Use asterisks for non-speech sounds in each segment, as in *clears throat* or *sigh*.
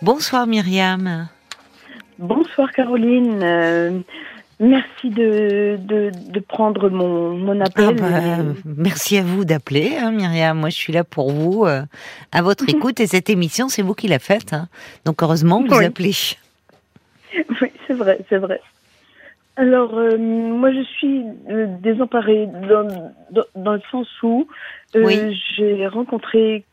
Bonsoir Myriam. Bonsoir Caroline. Euh, merci de, de, prendre mon, mon appel. Ah bah, merci à vous d'appeler, hein, Myriam. Moi, je suis là pour vous, euh, à votre mhm. écoute. Et cette émission, c'est vous qui la faites. Hein. Donc, heureusement que vous appelez. *laughs* Oui, c'est vrai, c'est vrai. Alors, euh, moi, je suis désemparée dans, dans, le sens où j'ai rencontré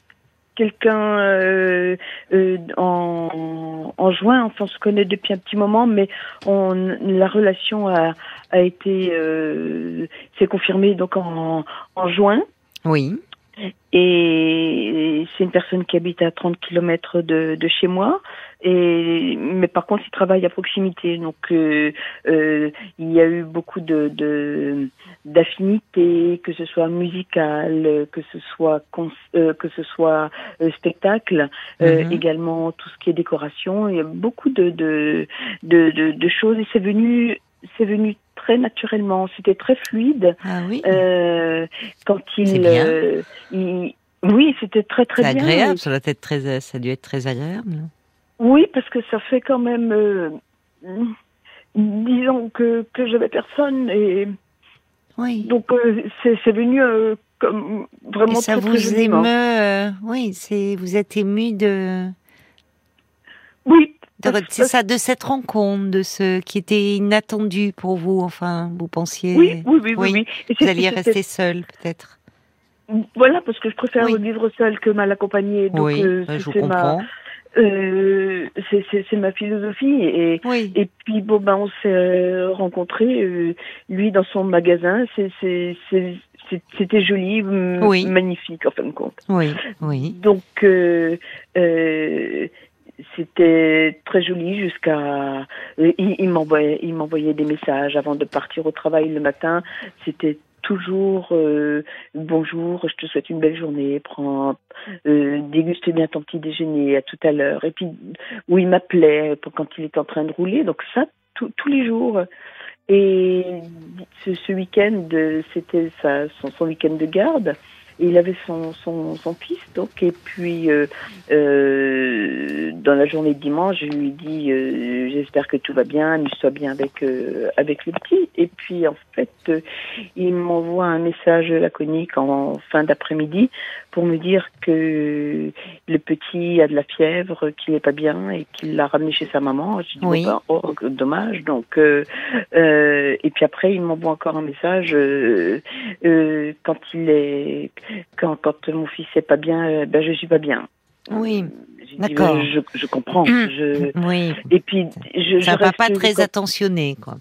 quelqu'un euh, euh, en, en, juin. Enfin, on se connaît depuis un petit moment, mais on, la relation a, a été euh, s'est confirmée donc en, en juin. Oui. Et c'est une personne qui habite à 30 km de, de chez moi. Et, mais par contre, il travaille à proximité. Donc, euh, euh, il y a eu beaucoup de d'affinités, que ce soit musical, que ce soit euh, que ce soit euh, spectacle, euh, mhm. également tout ce qui est décoration. Il y a beaucoup de de de, de, de choses. Et c'est venu c'est venu très naturellement. C'était très fluide. Ah oui. Euh, quand il, euh, il, oui, c'était très très bien. agréable. Ça doit être très, ça a dû être très agréable. Oui, parce que ça fait quand même, euh, disons que que j'avais personne et oui. Donc euh, c'est venu euh, comme vraiment et ça vous émeut. oui, c'est vous êtes ému de. Oui, c'est ça, de cette rencontre, de ce qui était inattendu pour vous, enfin, vous pensiez. Oui, oui, oui, oui. Vous alliez rester seul, peut-être. Voilà, parce que je préfère vivre seul que mal accompagné. Donc, oui, euh, je comprends. Euh, c'est ma philosophie et et puis bon ben on s'est rencontrés euh, lui dans son magasin c'était joli magnifique en fin de compte oui oui donc euh c'était très joli jusqu'à il, il m'envoyait il m'envoyait des messages avant de partir au travail le matin. C'était toujours euh, bonjour je te souhaite une belle journée prends euh, déguste bien ton petit déjeuner à tout à l'heure. Et puis où il m'appelait quand il était en train de rouler. Donc ça tous les jours. Et ce, ce week-end c'était son, son week-end de garde il avait son, son, son fils, donc, et puis euh, euh, dans la journée de dimanche, je lui dis euh, j'espère que tout va bien, amuse-toi bien avec avec le petit. Et puis en fait, il m'envoie un message laconique en fin d'après-midi pour me dire que le petit a de la fièvre, qu'il n'est pas bien et qu'il l'a ramené chez sa maman. Je dis oui. Ben, oh, dommage. Donc et puis après, il m'envoie encore un message quand il est quand, quand mon fils est pas bien, euh, ben je suis pas bien. Oui, ben, d'accord. Je, je, comprends. Je... Oui. Et puis, je, ça va pas très attentionné, quoi.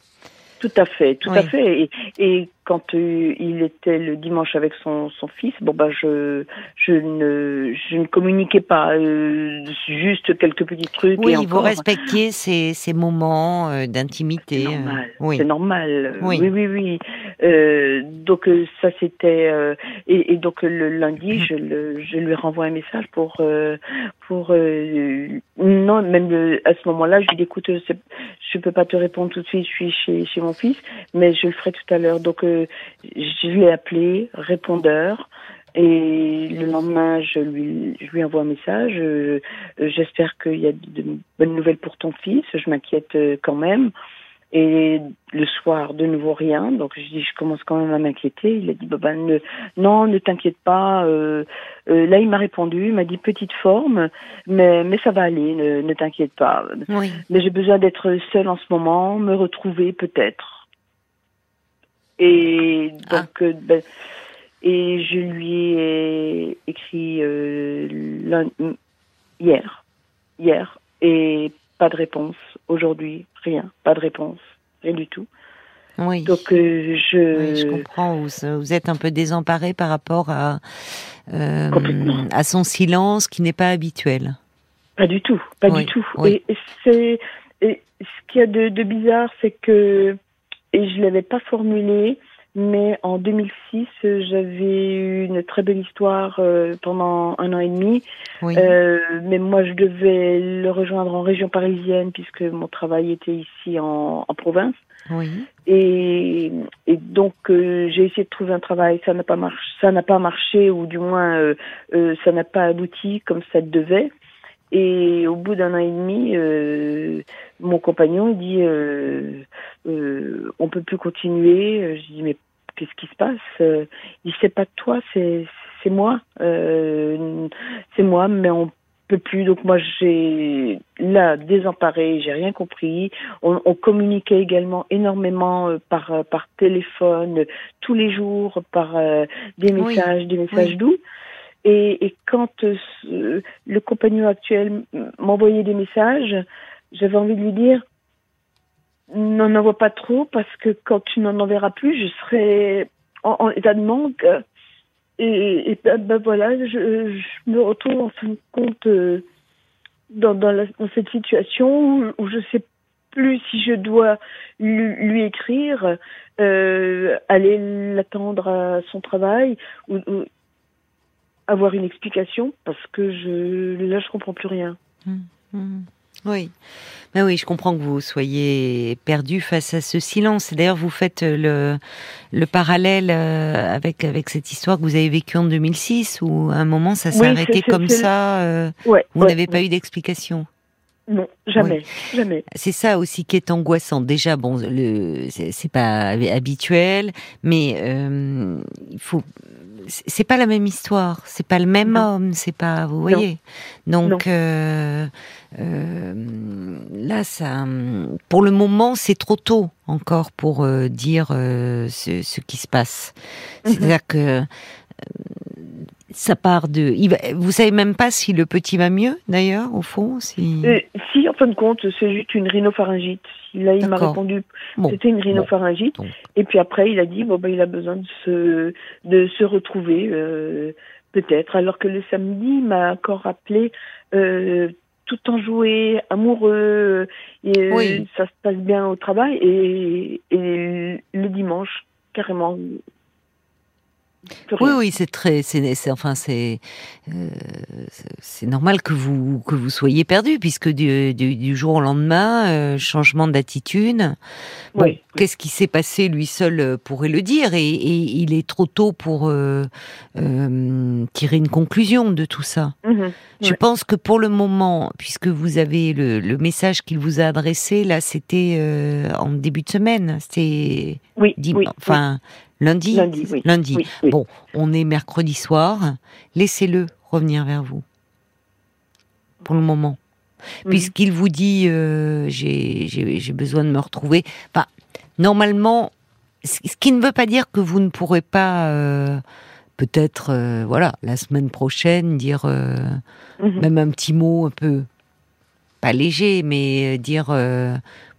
Tout à fait, tout à fait. Et, et quand euh, il était le dimanche avec son, son fils, bon bah je je ne je ne communiquais pas, euh, juste quelques petits trucs. Oui, et vous respectiez ces, ces moments euh, d'intimité. C'est normal. Oui. C'est normal. Oui, oui, oui. oui. donc ça c'était et, et, donc le lundi, je le je lui renvoie un message pour pour non même à ce moment-là, je lui dis écoute, je peux pas te répondre tout de suite, je suis chez chez mon fils, mais je le ferai tout à l'heure. Donc je l'ai appelé, répondeur. Et le lendemain, je lui, je lui envoie un message. Euh, j'espère qu'il y a de bonnes nouvelles pour ton fils. Je m'inquiète euh, quand même. Et le soir, de nouveau rien. Donc je dis, je commence quand même à m'inquiéter. Il a dit, bah, bah ne, non, ne t'inquiète pas. Euh, euh, là, il m'a répondu, il m'a dit petite forme, mais mais ça va aller. Ne, ne t'inquiète pas. Oui. Mais j'ai besoin d'être seule en ce moment, me retrouver peut-être. Et ah. donc, euh, ben, et je lui ai écrit euh, hier, hier, et pas de réponse. Aujourd'hui, rien, pas de réponse, rien du tout. Oui. Donc euh, je. je comprends. Vous, êtes un peu désemparé par rapport à euh, à son silence qui n'est pas habituel. Pas du tout, pas du tout. Et, c'est ce qu'il y a de, de bizarre, c'est que et je l'avais pas formulé, mais en 2006, j'avais eu une très belle histoire euh, pendant un an et demi. Oui. Euh, mais moi, je devais le rejoindre en région parisienne puisque mon travail était ici en, en province. Oui. Et, et donc euh, j'ai essayé de trouver un travail, ça n'a pas marché, ça n'a pas marché ou du moins euh, euh, ça n'a pas abouti comme ça devait. Et au bout d'un an et demi, euh, mon compagnon il dit euh, euh, on peut plus continuer. Je dis mais qu'est-ce qui se passe? Il dit c'est pas toi, c'est c'est moi, euh, c'est moi, mais on peut plus. Donc moi j'ai là désemparé, j'ai rien compris. On, on, communiquait également énormément euh, par euh, par téléphone tous les jours, par euh, des messages, des messages doux. Et, et quand le compagnon actuel m'envoyait des messages, j'avais envie de lui dire n'en envoie pas trop parce que quand tu n'en enverras plus, je serai en, état de manque. Et, et ben, ben voilà, je, je, me retrouve en fin de compte euh, dans, dans, la, dans, cette situation où, je sais plus si je dois lui, lui écrire, euh, aller l'attendre à son travail ou, ou, avoir une explication parce que je là je comprends plus rien. Mmh, mmh. Oui. Mais oui, je comprends que vous soyez perdu face à ce silence. D'ailleurs, vous faites le, le parallèle euh, avec, avec cette histoire que vous avez vécue en 2006, où à un moment ça s'est arrêté comme ça. Euh, ouais, vous n'avez pas eu d'explication. Non, jamais, jamais. C'est ça aussi qui est angoissant. Déjà, bon, le c'est pas habituel, mais euh, il faut c'est pas la même histoire, c'est pas le même homme, c'est pas, vous voyez. Donc euh, euh, là, ça, pour le moment, c'est trop tôt encore pour euh, dire ce, ce, qui se passe. Mhm. C'est-à-dire que ça part de. vous savez même pas si le petit va mieux, d'ailleurs, au fond Si, si en fin de compte, c'est juste une rhinopharyngite. Là, il m'a répondu, c'était une rhinopharyngite. Et puis après, il a dit, bon, ben, il a besoin de se, de se retrouver, euh, peut-être. Alors que le samedi, il m'a encore rappelé, euh, tout en joué, amoureux, et ça se passe bien au travail. Et, et le dimanche, carrément, oui, oui, c'est très, c'est, enfin, c'est, euh, c'est normal que vous que vous soyez perdu puisque du, du, jour au lendemain, euh, changement d'attitude. Bon, qu'est-ce qui s'est passé Lui seul euh, pourrait le dire et, il est trop tôt pour euh, tirer une conclusion de tout ça. Mhm. Je pense que pour le moment, puisque vous avez le, le message qu'il vous a adressé, là, c'était en début de semaine, c'était oui, enfin Lundi Lundi, Bon, on est mercredi soir. Laissez-le revenir vers vous. Pour le moment. Mhm. Puisqu'il vous dit euh, j'ai besoin de me retrouver. Enfin, normalement, ce qui ne veut pas dire que vous ne pourrez pas, euh, peut-être, euh, voilà, la semaine prochaine, dire mhm. même un petit mot un peu, pas léger, mais dire,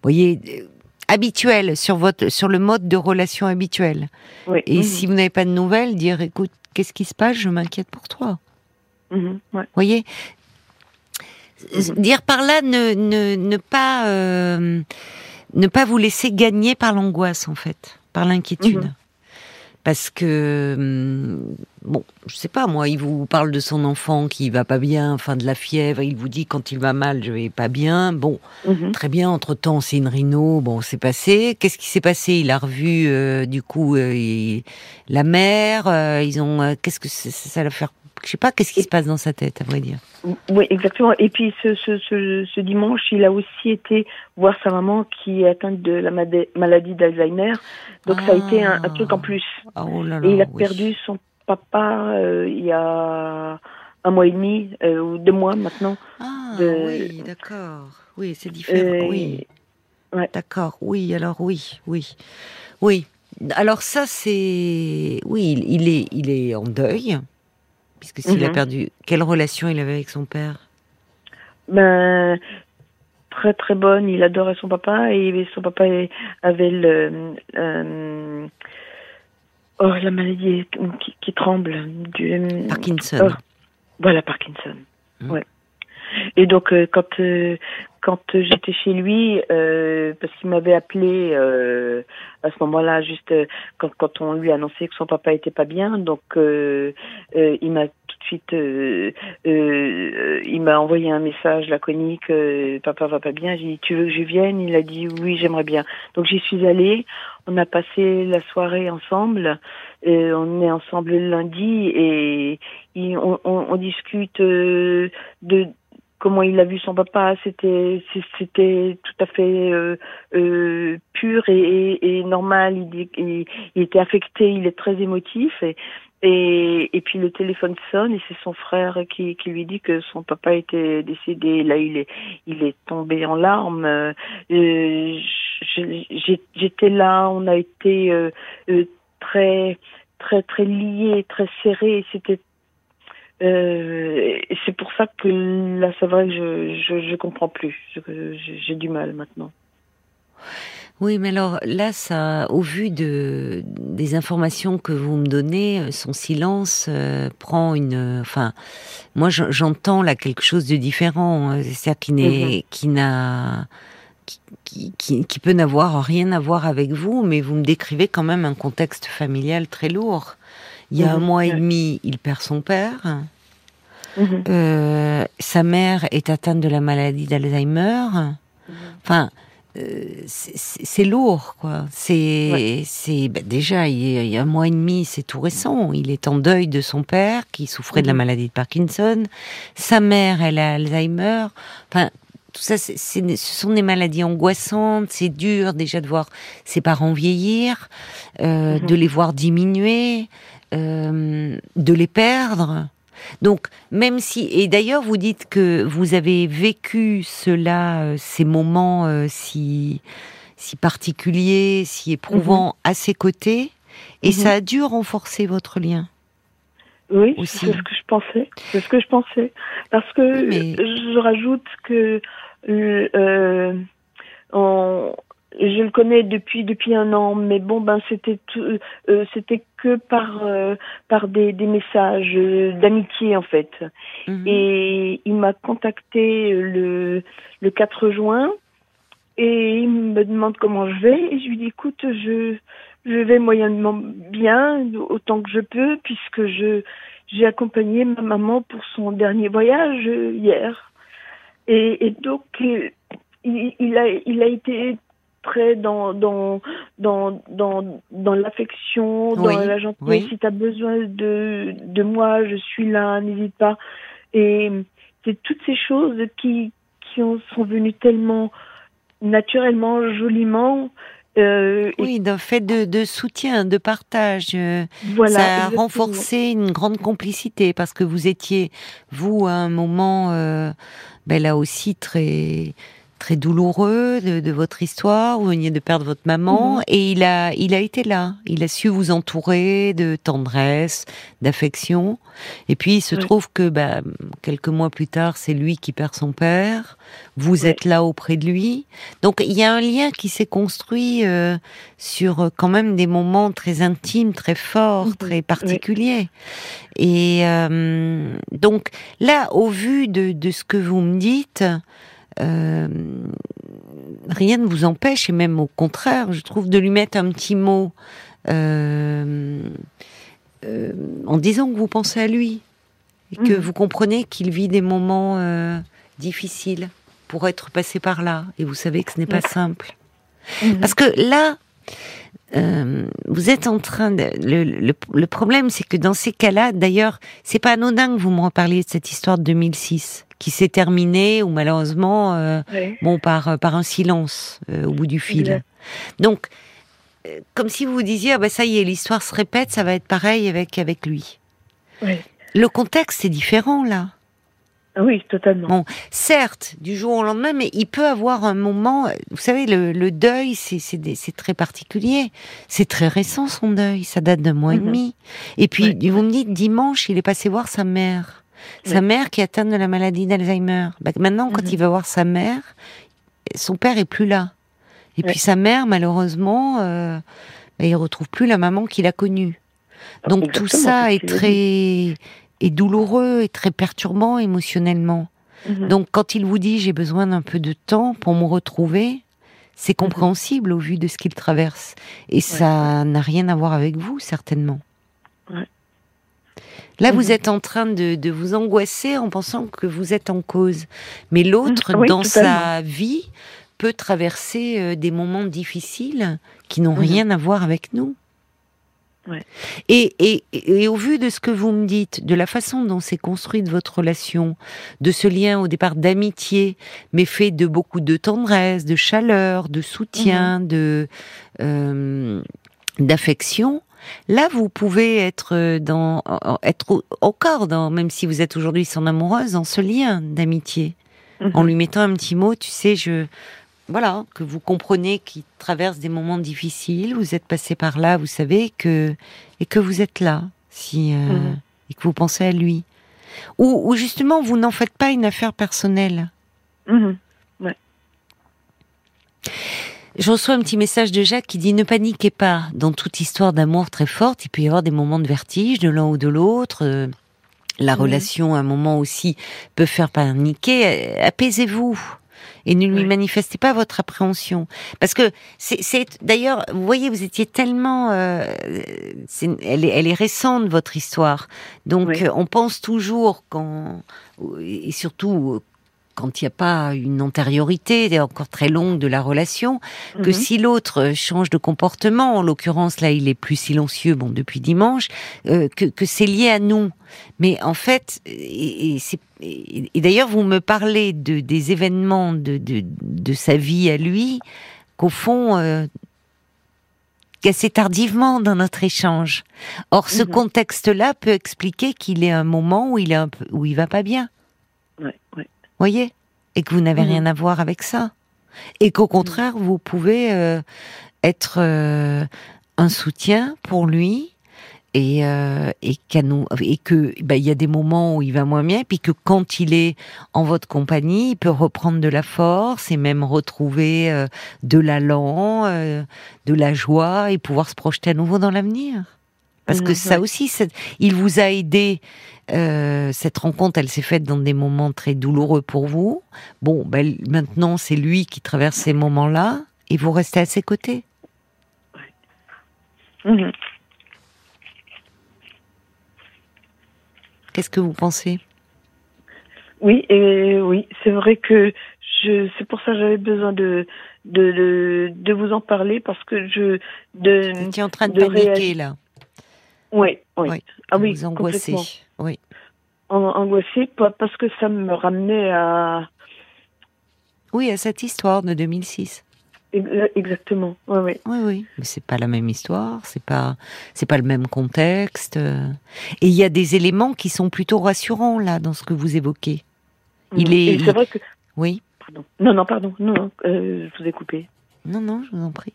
voyez, habituel, sur votre, sur le mode de relation habituel. Et si vous n'avez pas de nouvelles, dire, écoute, qu'est-ce qui se passe? Je m'inquiète pour toi. Vous voyez? Dire par là ne, ne, ne pas euh, ne pas vous laisser gagner par l'angoisse en fait, par l'inquiétude. Parce que hum, bon, je sais pas moi, il vous parle de son enfant qui va pas bien, enfin de la fièvre, il vous dit quand il va mal, je vais pas bien. Bon, mhm. très bien. Entre temps, c'est une rhino. Bon, c'est passé. Qu'est-ce qui s'est passé? Il a revu euh, du coup euh, la mère. Euh, ils ont. Qu'est-ce que ça, ça va faire je sais pas qu'est-ce qui se passe dans sa tête, à vrai dire. Oui, exactement. Et puis ce, ce, ce, ce dimanche, il a aussi été voir sa maman qui est atteinte de la maladie d'Alzheimer. Donc ça a été un, truc en plus. Ah, oh là là, et il a perdu son papa euh, il y a un mois et demi euh, ou deux mois maintenant. Ah oui, d'accord. Oui, c'est différent. oui. Ouais. D'accord. Oui, alors oui, oui, oui. Alors ça c'est, oui, il est, il est en deuil. Puisque s'il a mhm. perdu, quelle relation il avait avec son père? Ben très très bonne. Il adorait son papa et son papa avait le euh, oh la maladie qui, tremble du Parkinson. Oh, voilà Parkinson. Mmh. Ouais. Et donc euh, quand euh, quand j'étais chez lui, euh, parce qu'il m'avait appelé euh, à ce moment-là, juste euh, quand, quand on lui a annoncé que son papa était pas bien, donc il m'a tout de suite, il m'a envoyé un message laconique, papa va pas bien. J'ai dit tu veux que je vienne? Il a dit oui, j'aimerais bien. Donc j'y suis allée. On a passé la soirée ensemble. on est ensemble le lundi et, on, on, on, discute de comment il a vu son papa, c'était c'était tout à fait euh, euh, pur et, et, normal. Il, il, il, était affecté, il est très émotif et, et, et puis le téléphone sonne et c'est son frère qui, qui lui dit que son papa était décédé. Là, il est il est tombé en larmes. Euh, J'étais là, on a été euh, euh, très très très liés, très serrés. C'était euh, c'est pour ça que là, c'est vrai que je, je, je comprends plus. J'ai du mal maintenant. Oui, mais alors là, ça, au vu de des informations que vous me donnez, euh, son silence euh, prend une. Enfin, moi, j'entends là quelque chose de différent. C'est-à-dire qui n'est, mhm. qui n'a, qui, qui, qui, peut n'avoir rien à voir avec vous, mais vous me décrivez quand même un contexte familial très lourd. Il y a un mhm. mois et demi, il perd son père. Mhm. Euh, sa mère est atteinte de la maladie d'Alzheimer. Enfin, euh, c'est lourd, quoi. C'est, c'est bah, déjà il y, a, un mois et demi, c'est tout récent. Il est en deuil de son père qui souffrait de la mhm. maladie de Parkinson. Sa mère, elle a Alzheimer. Enfin, tout ça, ce sont des maladies angoissantes. C'est dur déjà de voir ses parents vieillir, euh, mhm. de les voir diminuer, euh, de les perdre. Donc, même si, et d'ailleurs, vous dites que vous avez vécu cela, euh, ces moments euh, si, si particuliers, si éprouvants mhm. à ses côtés, et mhm. ça a dû renforcer votre lien. Oui, c'est ce que je pensais. C'est ce que je pensais. Parce que je rajoute que euh, je le connais depuis depuis un an, mais bon ben c'était euh, c'était que par euh, par des, des messages euh, d'amitié en fait. Mhm. Et il m'a contacté le le 4 juin et il me demande comment je vais et je lui dis écoute je je vais moyennement bien autant que je peux puisque je j'ai accompagné ma maman pour son dernier voyage hier et, et donc il, il a il a été dans dans dans dans, dans l'affection, dans la gentillesse. Si tu as besoin de de moi, je suis là, n'hésite pas. Et c'est toutes ces choses qui qui ont, sont venues tellement naturellement, joliment. Euh, oui, d'un fait de, de, soutien, de partage. Voilà, ça a renforcé une grande complicité parce que vous étiez, vous, à un moment, euh, ben là aussi très très douloureux de, votre histoire, vous veniez de perdre votre maman, mhm. et il a, il a été là. Il a su vous entourer de tendresse, d'affection. Et puis il se trouve que bah, quelques mois plus tard, c'est lui qui perd son père. Vous êtes là auprès de lui. Donc il y a un lien qui s'est construit euh, sur euh, quand même des moments très intimes, très forts, mhm. très particuliers. Et euh, donc là, au vu de, de ce que vous me dites, euh, rien ne vous empêche, et même au contraire, je trouve, de lui mettre un petit mot euh, euh, en disant que vous pensez à lui, et que mhm. vous comprenez qu'il vit des moments difficiles pour être passé par là, et vous savez que ce n'est pas simple. Mhm. Parce que là, vous êtes en train de. Le, le problème, c'est que dans ces cas-là, d'ailleurs, c'est pas anodin que vous me reparliez de cette histoire de 2006 qui s'est terminé ou malheureusement euh, bon par euh, par un silence euh, au bout du fil. Donc comme si vous vous disiez ah ben ça y est l'histoire se répète ça va être pareil avec avec lui. Le contexte est différent là. Oui, totalement. Bon, certes, du jour au lendemain, mais il peut avoir un moment. Vous savez, le, le deuil, c'est très particulier. C'est très récent son deuil. Ça date d'un mois et mhm. demi. Et puis, vous me dites dimanche, il est passé voir sa mère. Sa mère qui est atteinte de la maladie d'Alzheimer. Bah, maintenant, quand mhm. il va voir sa mère, son père est plus là. Et puis sa mère, malheureusement, euh, bah, il retrouve plus la maman qu'il a connue. Donc tout ça est très est douloureux et très perturbant émotionnellement. Mhm. Donc quand il vous dit j'ai besoin d'un peu de temps pour me retrouver, c'est mhm. compréhensible au vu de ce qu'il traverse. Et ça n'a rien à voir avec vous, certainement. Ouais. Là, vous mhm. êtes en train de, vous angoisser en pensant que vous êtes en cause. Mais l'autre, dans sa vie, peut traverser euh, des moments difficiles qui n'ont rien à voir avec nous. Et, et, et, au vu de ce que vous me dites, de la façon dont s'est construite votre relation, de ce lien au départ d'amitié, mais fait de beaucoup de tendresse, de chaleur, de soutien, mhm. de euh, d'affection, là vous pouvez être dans être corps, dans, même si vous êtes aujourd'hui son amoureuse, dans ce lien d'amitié, en mhm. lui mettant un petit mot, tu sais, je voilà, que vous comprenez qu'il traverse des moments difficiles, vous êtes passé par là, vous savez que et que vous êtes là, si euh, mhm. et que vous pensez à lui, ou, justement vous n'en faites pas une affaire personnelle. Mhm. Je reçois un petit message de Jacques qui dit ne paniquez pas. Dans toute histoire d'amour très forte, il peut y avoir des moments de vertige de l'un ou de l'autre. Euh, la mhm. relation, à un moment aussi, peut faire paniquer. Apaisez-vous et ne lui manifestez pas votre appréhension. Parce que c'est d'ailleurs, vous voyez, vous étiez tellement, euh, elle, est, elle est récente votre histoire, donc on pense toujours quand et surtout quand il n'y a pas une antériorité encore très longue de la relation, que mhm. si l'autre change de comportement, en l'occurrence là il est plus silencieux, bon depuis dimanche, euh, que, que c'est lié à nous. Mais en fait, et, et, et d'ailleurs vous me parlez de des événements de, de, de sa vie à lui, qu'au fond euh, assez tardivement dans notre échange. Or, ce mhm. contexte-là peut expliquer qu'il est un moment où il est un peu, où il va pas bien. Ouais, ouais voyez Et que vous n'avez mhm. rien à voir avec ça. Et qu'au contraire, vous pouvez euh, être euh, un soutien pour lui et, euh, et, et que il y a des moments où il va moins bien, puis que quand il est en votre compagnie, il peut reprendre de la force et même retrouver de l'allant, de la joie et pouvoir se projeter à nouveau dans l'avenir. Parce que mhm, ça aussi, il vous a aidé euh, cette rencontre, elle s'est faite dans des moments très douloureux pour vous. Bon, ben, maintenant, c'est lui qui traverse ces moments-là et vous restez à ses côtés. Mhm. Qu'est-ce que vous pensez? Oui, et oui, c'est vrai que je, c'est pour ça que j'avais besoin de, de, de, vous en parler parce que je. De, vous étiez en train de, paniquer là. Oui, oui. Ah oui, vous angoissez. Oui. Angoissée parce que ça me ramenait à. Oui, à cette histoire de 2006. Exactement. Oui, oui. Oui, oui. Mais c'est pas la même histoire, c'est pas, c'est pas le même contexte. Et il y a des éléments qui sont plutôt rassurants là dans ce que vous évoquez. Il est. C'est vrai que. Oui. Pardon. Non, non, pardon. Non, non euh, je vous ai coupé. Non, non, je vous en prie.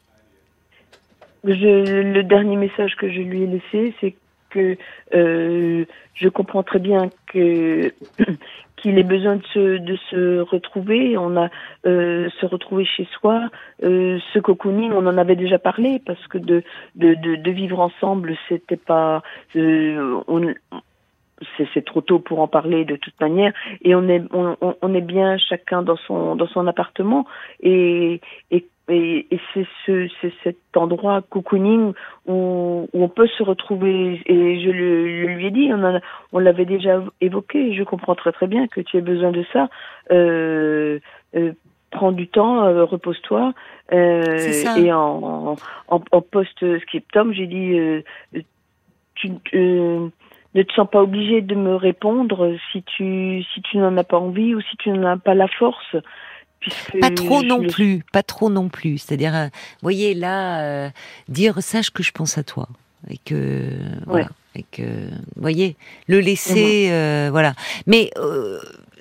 Je, le dernier message que je lui ai laissé, c'est que euh, je comprends très bien que *clears throat* qu'il ait besoin de se, de se retrouver. On a euh, se retrouver chez soi. Euh, ce cocooning, on en avait déjà parlé parce que de de, de, vivre ensemble, c'était pas euh, on, c'est trop tôt pour en parler de toute manière et on est on, on est bien chacun dans son dans son appartement et et, et c'est ce, cet endroit cocooning où, où, on peut se retrouver. Et je, le, lui ai dit, on, on l'avait déjà évoqué. Je comprends très très bien que tu aies besoin de ça. Euh, euh, prends du temps, euh, repose-toi. Et en, en, en post-scriptum, j'ai dit, tu ne te sens pas obligé de me répondre si tu si tu n'en as pas envie ou si tu n'en as pas la force pas trop non plus, pas trop non plus. C'est-à-dire, euh, voyez là, euh, dire sache que je pense à toi et que voilà, et que voyez le laisser, euh, voilà. Mais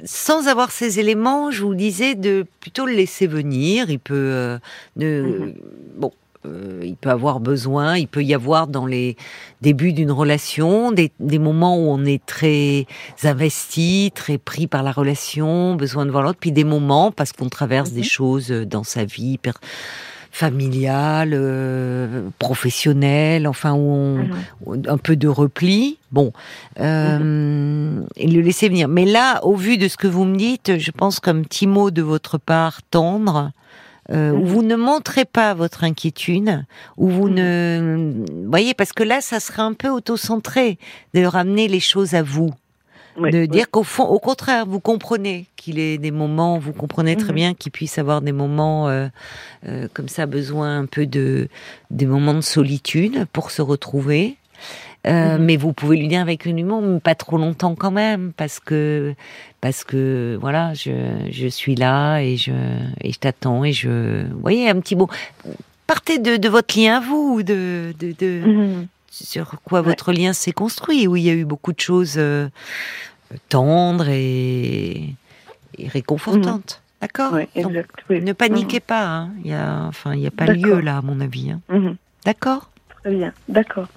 sans avoir ces éléments, je vous disais de plutôt le laisser venir. Il peut, de, mhm. bon, euh, il peut avoir besoin, il peut y avoir dans les débuts d'une relation des, moments où on est très investi, très pris par la relation, besoin de voir l'autre, puis des moments parce qu'on traverse des mhm. choses dans sa vie familiale, euh, professionnelle, enfin où on, un peu de repli. Bon, euh, et le laisser venir. Mais là, au vu de ce que vous me dites, je pense qu'un petit mot de votre part tendre euh, où mhm. vous ne montrez pas votre inquiétude, où vous mhm. ne, voyez, parce que là, ça serait un peu auto-centré de ramener les choses à vous. de dire qu'au fond, au contraire, vous comprenez qu'il ait des moments, vous comprenez très mhm. bien qu'il puisse avoir des moments euh, euh, comme ça, besoin un peu de des moments de solitude pour se retrouver. Euh, mhm. Mais vous pouvez lui dire avec une humour, pas trop longtemps quand même, parce que parce que voilà, je, je suis là et je et je t'attends et je, vous voyez, un petit mot. Partez de, de votre lien à vous, de de, de mhm. sur quoi votre lien s'est construit, où il y a eu beaucoup de choses euh, tendres et, et réconfortantes. Mhm. D'accord oui, exact, oui. Ne paniquez pas. Hein. Il y a, enfin, il n'y a pas lieu là, à mon avis. Hein. D'accord Très bien. D'accord.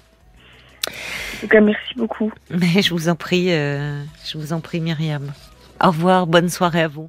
En tout cas, merci beaucoup. Mais je vous en prie, euh, je vous en prie, Myriam. Au revoir, bonne soirée à vous.